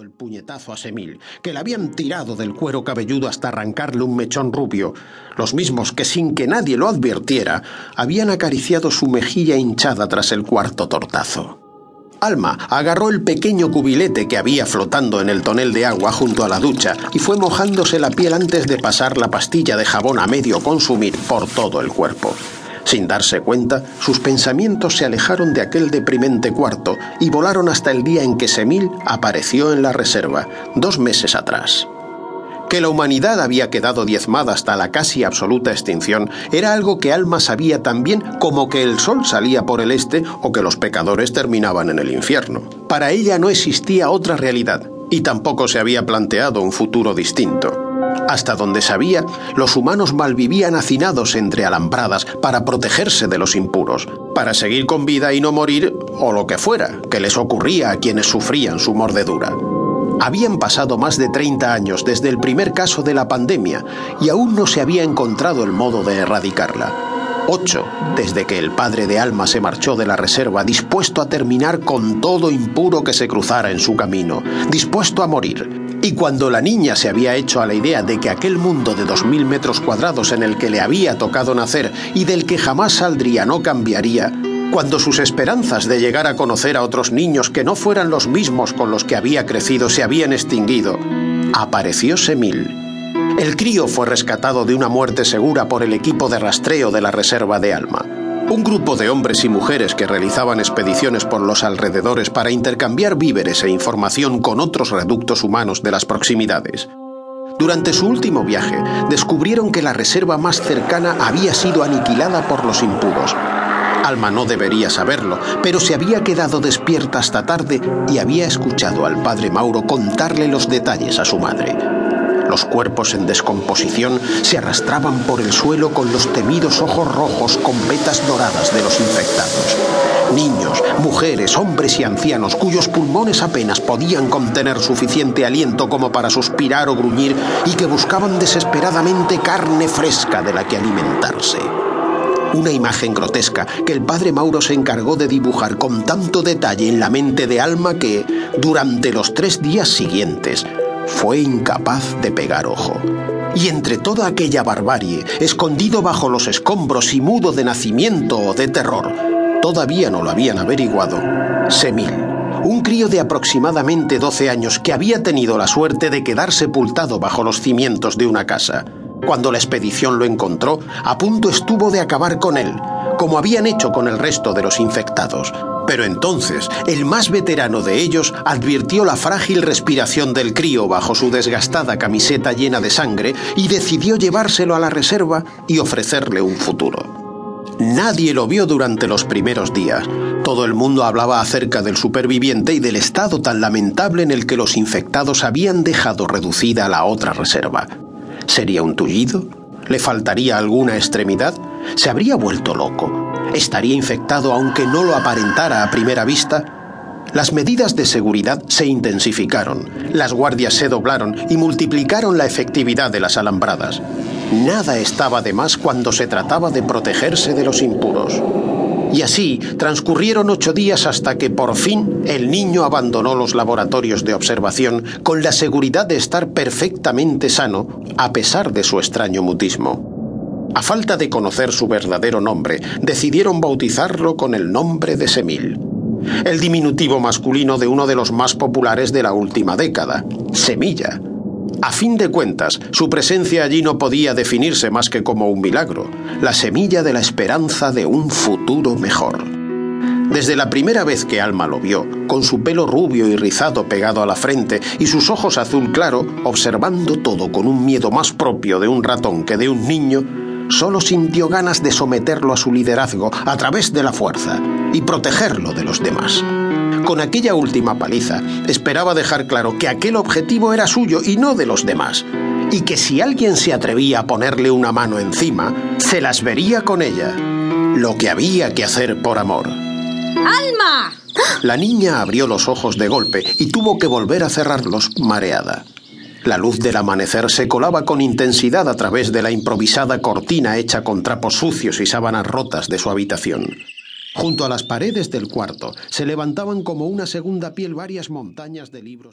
el puñetazo a Semil, que le habían tirado del cuero cabelludo hasta arrancarle un mechón rubio, los mismos que sin que nadie lo advirtiera, habían acariciado su mejilla hinchada tras el cuarto tortazo. Alma agarró el pequeño cubilete que había flotando en el tonel de agua junto a la ducha y fue mojándose la piel antes de pasar la pastilla de jabón a medio consumir por todo el cuerpo. Sin darse cuenta, sus pensamientos se alejaron de aquel deprimente cuarto y volaron hasta el día en que Semil apareció en la reserva, dos meses atrás. Que la humanidad había quedado diezmada hasta la casi absoluta extinción era algo que Alma sabía tan bien como que el sol salía por el este o que los pecadores terminaban en el infierno. Para ella no existía otra realidad y tampoco se había planteado un futuro distinto. Hasta donde sabía, los humanos malvivían hacinados entre alambradas para protegerse de los impuros, para seguir con vida y no morir, o lo que fuera, que les ocurría a quienes sufrían su mordedura. Habían pasado más de 30 años desde el primer caso de la pandemia y aún no se había encontrado el modo de erradicarla. Ocho, desde que el padre de Alma se marchó de la reserva dispuesto a terminar con todo impuro que se cruzara en su camino, dispuesto a morir, y cuando la niña se había hecho a la idea de que aquel mundo de dos mil metros cuadrados en el que le había tocado nacer y del que jamás saldría no cambiaría, cuando sus esperanzas de llegar a conocer a otros niños que no fueran los mismos con los que había crecido se habían extinguido, apareció Semil. El crío fue rescatado de una muerte segura por el equipo de rastreo de la Reserva de Alma. Un grupo de hombres y mujeres que realizaban expediciones por los alrededores para intercambiar víveres e información con otros reductos humanos de las proximidades. Durante su último viaje, descubrieron que la reserva más cercana había sido aniquilada por los impuros. Alma no debería saberlo, pero se había quedado despierta hasta tarde y había escuchado al padre Mauro contarle los detalles a su madre. Los cuerpos en descomposición se arrastraban por el suelo con los temidos ojos rojos con vetas doradas de los infectados. Niños, mujeres, hombres y ancianos cuyos pulmones apenas podían contener suficiente aliento como para suspirar o gruñir y que buscaban desesperadamente carne fresca de la que alimentarse una imagen grotesca que el padre Mauro se encargó de dibujar con tanto detalle en la mente de Alma que, durante los tres días siguientes, fue incapaz de pegar ojo. Y entre toda aquella barbarie, escondido bajo los escombros y mudo de nacimiento o de terror, todavía no lo habían averiguado, Semil, un crío de aproximadamente 12 años que había tenido la suerte de quedar sepultado bajo los cimientos de una casa. Cuando la expedición lo encontró, a punto estuvo de acabar con él, como habían hecho con el resto de los infectados. Pero entonces, el más veterano de ellos advirtió la frágil respiración del crío bajo su desgastada camiseta llena de sangre y decidió llevárselo a la reserva y ofrecerle un futuro. Nadie lo vio durante los primeros días. Todo el mundo hablaba acerca del superviviente y del estado tan lamentable en el que los infectados habían dejado reducida la otra reserva. ¿Sería un tullido? ¿Le faltaría alguna extremidad? ¿Se habría vuelto loco? estaría infectado aunque no lo aparentara a primera vista? Las medidas de seguridad se intensificaron, las guardias se doblaron y multiplicaron la efectividad de las alambradas. Nada estaba de más cuando se trataba de protegerse de los impuros. Y así transcurrieron ocho días hasta que por fin el niño abandonó los laboratorios de observación con la seguridad de estar perfectamente sano a pesar de su extraño mutismo. A falta de conocer su verdadero nombre, decidieron bautizarlo con el nombre de Semil, el diminutivo masculino de uno de los más populares de la última década, Semilla. A fin de cuentas, su presencia allí no podía definirse más que como un milagro, la semilla de la esperanza de un futuro mejor. Desde la primera vez que Alma lo vio, con su pelo rubio y rizado pegado a la frente y sus ojos azul claro, observando todo con un miedo más propio de un ratón que de un niño, solo sintió ganas de someterlo a su liderazgo a través de la fuerza y protegerlo de los demás. Con aquella última paliza, esperaba dejar claro que aquel objetivo era suyo y no de los demás, y que si alguien se atrevía a ponerle una mano encima, se las vería con ella. Lo que había que hacer por amor. ¡Alma! La niña abrió los ojos de golpe y tuvo que volver a cerrarlos mareada. La luz del amanecer se colaba con intensidad a través de la improvisada cortina hecha con trapos sucios y sábanas rotas de su habitación. Junto a las paredes del cuarto se levantaban como una segunda piel varias montañas de libros.